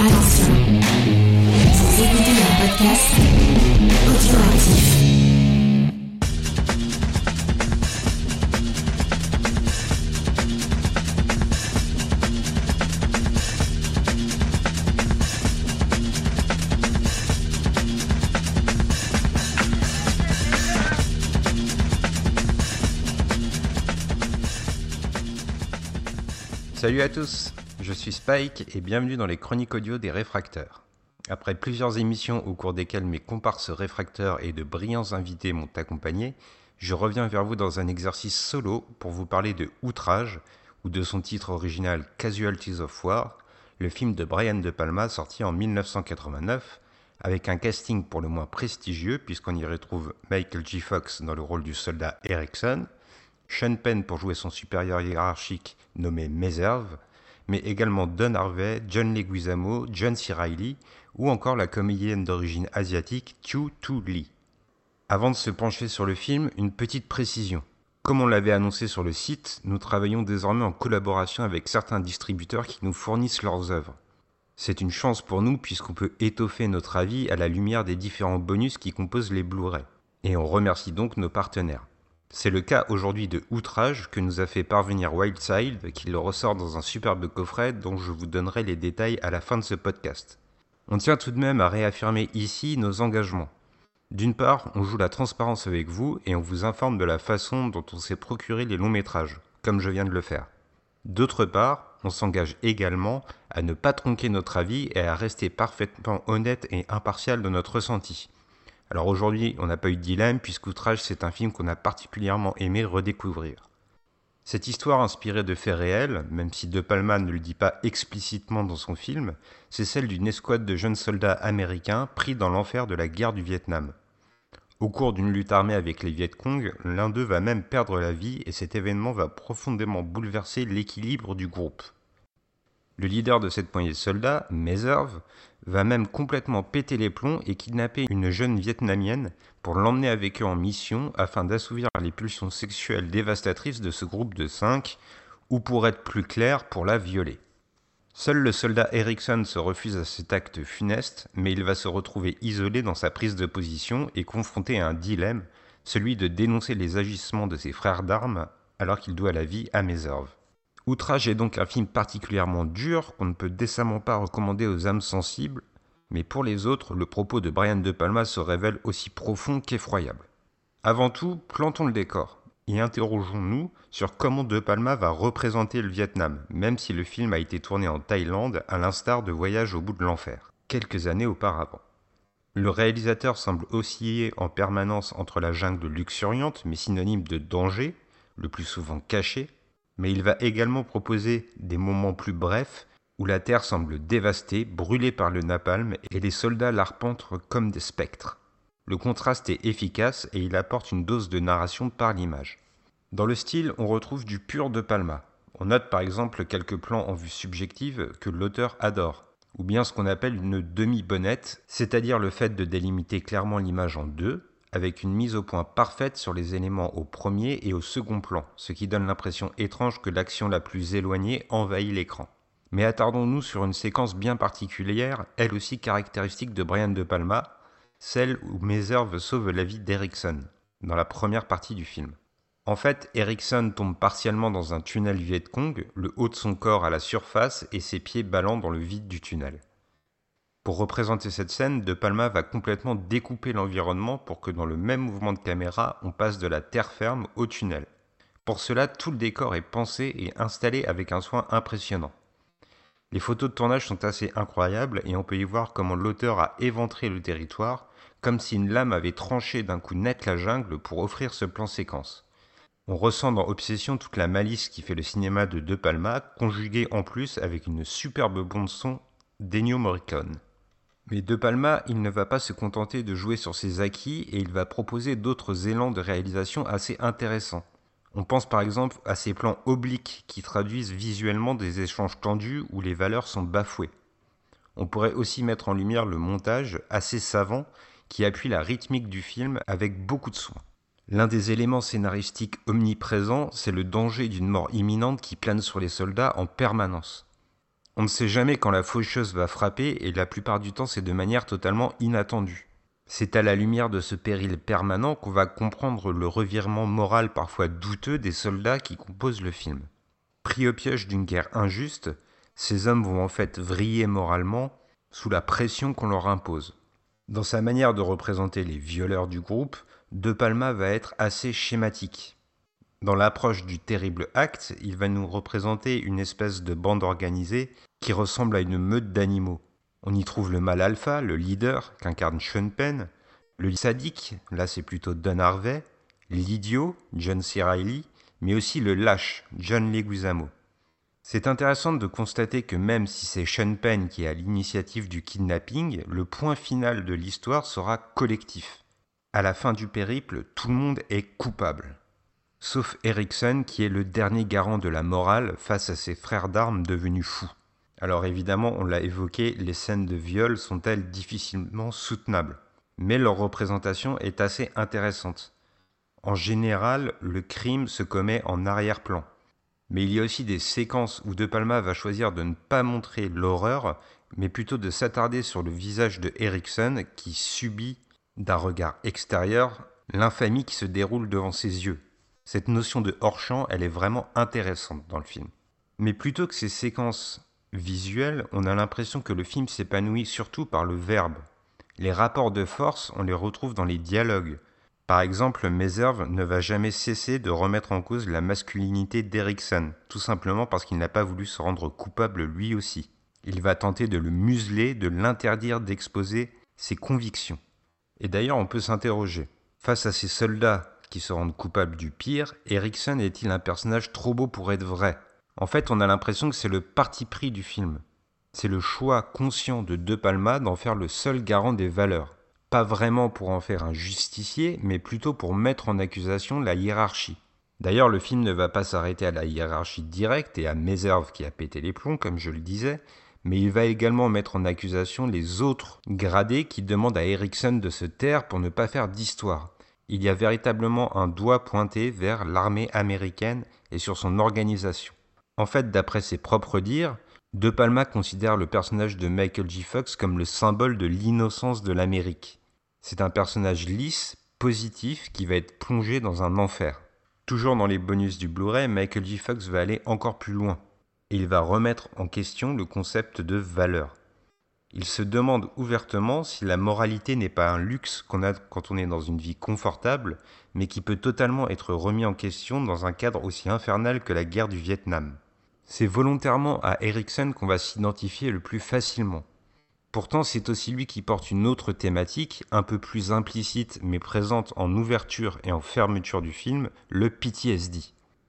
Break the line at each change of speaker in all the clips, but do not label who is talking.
Attention, écoutez un podcast audioactif.
Salut à tous, je suis Spike et bienvenue dans les chroniques audio des réfracteurs. Après plusieurs émissions au cours desquelles mes comparses réfracteurs et de brillants invités m'ont accompagné, je reviens vers vous dans un exercice solo pour vous parler de Outrage, ou de son titre original Casualties of War, le film de Brian De Palma sorti en 1989, avec un casting pour le moins prestigieux puisqu'on y retrouve Michael J. Fox dans le rôle du soldat Erickson, Sean Penn pour jouer son supérieur hiérarchique nommé Meserve, mais également Don Harvey, John Leguizamo, John C. Reilly ou encore la comédienne d'origine asiatique Chu Tu Lee. Avant de se pencher sur le film, une petite précision. Comme on l'avait annoncé sur le site, nous travaillons désormais en collaboration avec certains distributeurs qui nous fournissent leurs œuvres. C'est une chance pour nous puisqu'on peut étoffer notre avis à la lumière des différents bonus qui composent les Blu-ray. Et on remercie donc nos partenaires. C'est le cas aujourd'hui de Outrage que nous a fait parvenir Wildside, qui le ressort dans un superbe coffret dont je vous donnerai les détails à la fin de ce podcast. On tient tout de même à réaffirmer ici nos engagements. D'une part, on joue la transparence avec vous et on vous informe de la façon dont on s'est procuré les longs métrages, comme je viens de le faire. D'autre part, on s'engage également à ne pas tronquer notre avis et à rester parfaitement honnête et impartial de notre ressenti. Alors aujourd'hui, on n'a pas eu de dilemme puisqu'Outrage, c'est un film qu'on a particulièrement aimé redécouvrir. Cette histoire inspirée de faits réels, même si De Palma ne le dit pas explicitement dans son film, c'est celle d'une escouade de jeunes soldats américains pris dans l'enfer de la guerre du Vietnam. Au cours d'une lutte armée avec les Viet Cong, l'un d'eux va même perdre la vie et cet événement va profondément bouleverser l'équilibre du groupe. Le leader de cette poignée de soldats, Meserve, va même complètement péter les plombs et kidnapper une jeune vietnamienne pour l'emmener avec eux en mission afin d'assouvir les pulsions sexuelles dévastatrices de ce groupe de cinq, ou pour être plus clair, pour la violer. Seul le soldat Erickson se refuse à cet acte funeste, mais il va se retrouver isolé dans sa prise de position et confronté à un dilemme, celui de dénoncer les agissements de ses frères d'armes alors qu'il doit la vie à Meserve. Outrage est donc un film particulièrement dur qu'on ne peut décemment pas recommander aux âmes sensibles, mais pour les autres, le propos de Brian De Palma se révèle aussi profond qu'effroyable. Avant tout, plantons le décor et interrogeons-nous sur comment De Palma va représenter le Vietnam, même si le film a été tourné en Thaïlande à l'instar de Voyage au bout de l'enfer, quelques années auparavant. Le réalisateur semble osciller en permanence entre la jungle luxuriante, mais synonyme de danger, le plus souvent caché, mais il va également proposer des moments plus brefs où la Terre semble dévastée, brûlée par le napalm et les soldats l'arpentent comme des spectres. Le contraste est efficace et il apporte une dose de narration par l'image. Dans le style, on retrouve du pur de Palma. On note par exemple quelques plans en vue subjective que l'auteur adore, ou bien ce qu'on appelle une demi-bonnette, c'est-à-dire le fait de délimiter clairement l'image en deux, avec une mise au point parfaite sur les éléments au premier et au second plan, ce qui donne l'impression étrange que l'action la plus éloignée envahit l'écran. Mais attardons-nous sur une séquence bien particulière, elle aussi caractéristique de Brian De Palma, celle où Meserve sauve la vie d'Erickson, dans la première partie du film. En fait, Erickson tombe partiellement dans un tunnel Viet Cong, le haut de son corps à la surface et ses pieds ballant dans le vide du tunnel. Pour représenter cette scène, De Palma va complètement découper l'environnement pour que dans le même mouvement de caméra, on passe de la terre ferme au tunnel. Pour cela, tout le décor est pensé et installé avec un soin impressionnant. Les photos de tournage sont assez incroyables et on peut y voir comment l'auteur a éventré le territoire, comme si une lame avait tranché d'un coup net la jungle pour offrir ce plan séquence. On ressent dans Obsession toute la malice qui fait le cinéma de De Palma, conjuguée en plus avec une superbe bande son d'Ennio Morricone. Mais De Palma, il ne va pas se contenter de jouer sur ses acquis et il va proposer d'autres élans de réalisation assez intéressants. On pense par exemple à ces plans obliques qui traduisent visuellement des échanges tendus où les valeurs sont bafouées. On pourrait aussi mettre en lumière le montage assez savant qui appuie la rythmique du film avec beaucoup de soin. L'un des éléments scénaristiques omniprésents, c'est le danger d'une mort imminente qui plane sur les soldats en permanence. On ne sait jamais quand la faucheuse va frapper et la plupart du temps c'est de manière totalement inattendue. C'est à la lumière de ce péril permanent qu'on va comprendre le revirement moral parfois douteux des soldats qui composent le film. Pris au piège d'une guerre injuste, ces hommes vont en fait vriller moralement sous la pression qu'on leur impose. Dans sa manière de représenter les violeurs du groupe, De Palma va être assez schématique. Dans l'approche du terrible acte, il va nous représenter une espèce de bande organisée qui ressemble à une meute d'animaux. On y trouve le mâle alpha, le leader, qu'incarne Sean Penn, le sadique, là c'est plutôt Don Harvey, l'idiot, John C. Reilly, mais aussi le lâche, John Leguizamo. C'est intéressant de constater que même si c'est Sean Penn qui est à l'initiative du kidnapping, le point final de l'histoire sera collectif. À la fin du périple, tout le monde est coupable. Sauf Erickson qui est le dernier garant de la morale face à ses frères d'armes devenus fous. Alors évidemment, on l'a évoqué, les scènes de viol sont-elles difficilement soutenables? Mais leur représentation est assez intéressante. En général, le crime se commet en arrière-plan. Mais il y a aussi des séquences où De Palma va choisir de ne pas montrer l'horreur, mais plutôt de s'attarder sur le visage de Erickson qui subit d'un regard extérieur l'infamie qui se déroule devant ses yeux. Cette notion de hors-champ, elle est vraiment intéressante dans le film. Mais plutôt que ces séquences visuel, on a l'impression que le film s'épanouit surtout par le verbe. Les rapports de force, on les retrouve dans les dialogues. Par exemple, Meserve ne va jamais cesser de remettre en cause la masculinité d'Erickson, tout simplement parce qu'il n'a pas voulu se rendre coupable lui aussi. Il va tenter de le museler, de l'interdire d'exposer ses convictions. Et d'ailleurs, on peut s'interroger. Face à ces soldats qui se rendent coupables du pire, Erickson est-il un personnage trop beau pour être vrai? En fait, on a l'impression que c'est le parti pris du film. C'est le choix conscient de De Palma d'en faire le seul garant des valeurs. Pas vraiment pour en faire un justicier, mais plutôt pour mettre en accusation la hiérarchie. D'ailleurs, le film ne va pas s'arrêter à la hiérarchie directe et à Meserve qui a pété les plombs, comme je le disais, mais il va également mettre en accusation les autres gradés qui demandent à Erickson de se taire pour ne pas faire d'histoire. Il y a véritablement un doigt pointé vers l'armée américaine et sur son organisation. En fait, d'après ses propres dires, De Palma considère le personnage de Michael J. Fox comme le symbole de l'innocence de l'Amérique. C'est un personnage lisse, positif, qui va être plongé dans un enfer. Toujours dans les bonus du Blu-ray, Michael J. Fox va aller encore plus loin. il va remettre en question le concept de valeur. Il se demande ouvertement si la moralité n'est pas un luxe qu'on a quand on est dans une vie confortable, mais qui peut totalement être remis en question dans un cadre aussi infernal que la guerre du Vietnam. C'est volontairement à Erickson qu'on va s'identifier le plus facilement. Pourtant, c'est aussi lui qui porte une autre thématique, un peu plus implicite mais présente en ouverture et en fermeture du film, le PTSD.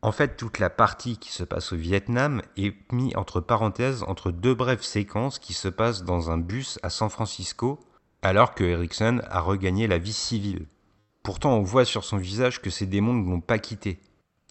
En fait, toute la partie qui se passe au Vietnam est mise entre parenthèses entre deux brèves séquences qui se passent dans un bus à San Francisco, alors que Erickson a regagné la vie civile. Pourtant, on voit sur son visage que ces démons ne l'ont pas quitté.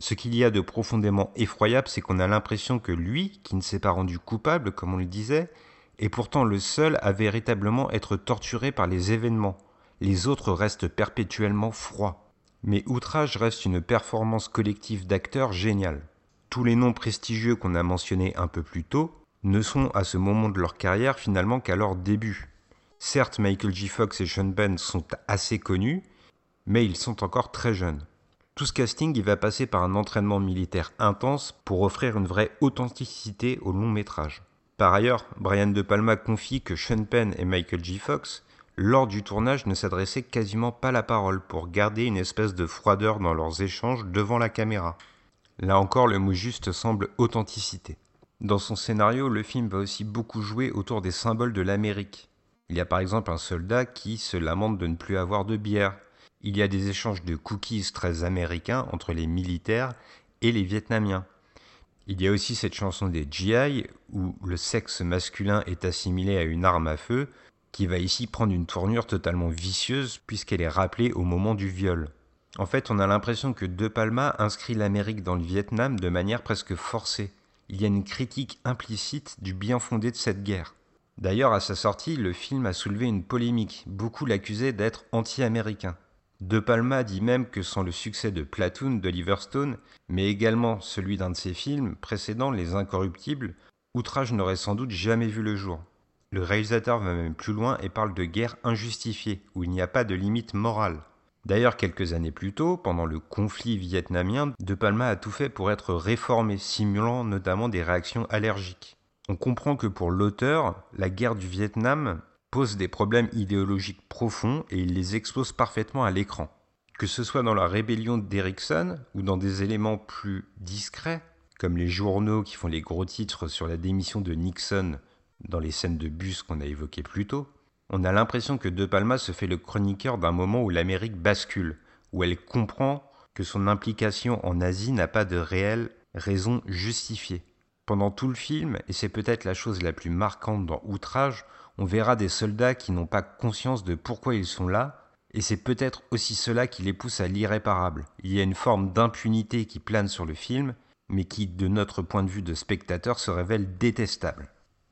Ce qu'il y a de profondément effroyable, c'est qu'on a l'impression que lui, qui ne s'est pas rendu coupable, comme on le disait, est pourtant le seul à véritablement être torturé par les événements. Les autres restent perpétuellement froids. Mais Outrage reste une performance collective d'acteurs géniale. Tous les noms prestigieux qu'on a mentionnés un peu plus tôt ne sont à ce moment de leur carrière finalement qu'à leur début. Certes, Michael J. Fox et Sean Penn sont assez connus, mais ils sont encore très jeunes. Tout ce casting il va passer par un entraînement militaire intense pour offrir une vraie authenticité au long métrage. Par ailleurs, Brian De Palma confie que Sean Penn et Michael J. Fox, lors du tournage, ne s'adressaient quasiment pas la parole pour garder une espèce de froideur dans leurs échanges devant la caméra. Là encore, le mot juste semble authenticité. Dans son scénario, le film va aussi beaucoup jouer autour des symboles de l'Amérique. Il y a par exemple un soldat qui se lamente de ne plus avoir de bière, il y a des échanges de cookies très américains entre les militaires et les Vietnamiens. Il y a aussi cette chanson des GI où le sexe masculin est assimilé à une arme à feu qui va ici prendre une tournure totalement vicieuse puisqu'elle est rappelée au moment du viol. En fait, on a l'impression que De Palma inscrit l'Amérique dans le Vietnam de manière presque forcée. Il y a une critique implicite du bien fondé de cette guerre. D'ailleurs, à sa sortie, le film a soulevé une polémique. Beaucoup l'accusaient d'être anti-américain. De Palma dit même que sans le succès de Platoon d'Oliver Stone, mais également celui d'un de ses films précédents, Les Incorruptibles, Outrage n'aurait sans doute jamais vu le jour. Le réalisateur va même plus loin et parle de guerre injustifiée, où il n'y a pas de limite morale. D'ailleurs, quelques années plus tôt, pendant le conflit vietnamien, De Palma a tout fait pour être réformé, simulant notamment des réactions allergiques. On comprend que pour l'auteur, la guerre du Vietnam pose des problèmes idéologiques profonds et il les expose parfaitement à l'écran. Que ce soit dans la rébellion d'Erickson ou dans des éléments plus discrets, comme les journaux qui font les gros titres sur la démission de Nixon dans les scènes de bus qu'on a évoquées plus tôt, on a l'impression que De Palma se fait le chroniqueur d'un moment où l'Amérique bascule, où elle comprend que son implication en Asie n'a pas de réelle raison justifiée. Pendant tout le film, et c'est peut-être la chose la plus marquante dans Outrage, on verra des soldats qui n'ont pas conscience de pourquoi ils sont là, et c'est peut-être aussi cela qui les pousse à l'irréparable. Il y a une forme d'impunité qui plane sur le film, mais qui, de notre point de vue de spectateur, se révèle détestable.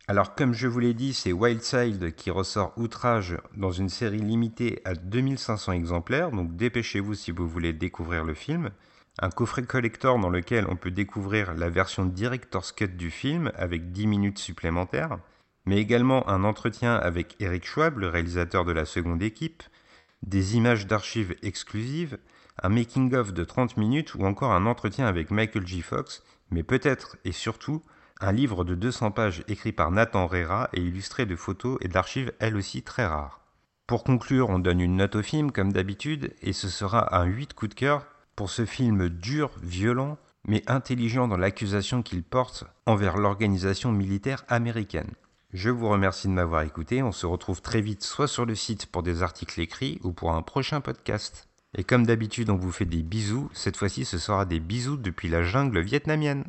Alors comme je vous l'ai dit, c'est Wildside qui ressort Outrage dans une série limitée à 2500 exemplaires, donc dépêchez-vous si vous voulez découvrir le film. Un coffret collector dans lequel on peut découvrir la version Director's Cut du film avec 10 minutes supplémentaires, mais également un entretien avec Eric Schwab, le réalisateur de la seconde équipe, des images d'archives exclusives, un making-of de 30 minutes ou encore un entretien avec Michael J. Fox, mais peut-être et surtout un livre de 200 pages écrit par Nathan Rera et illustré de photos et d'archives elles aussi très rares. Pour conclure, on donne une note au film comme d'habitude et ce sera un 8 coup de cœur pour ce film dur, violent, mais intelligent dans l'accusation qu'il porte envers l'organisation militaire américaine. Je vous remercie de m'avoir écouté, on se retrouve très vite soit sur le site pour des articles écrits ou pour un prochain podcast. Et comme d'habitude on vous fait des bisous, cette fois-ci ce sera des bisous depuis la jungle vietnamienne.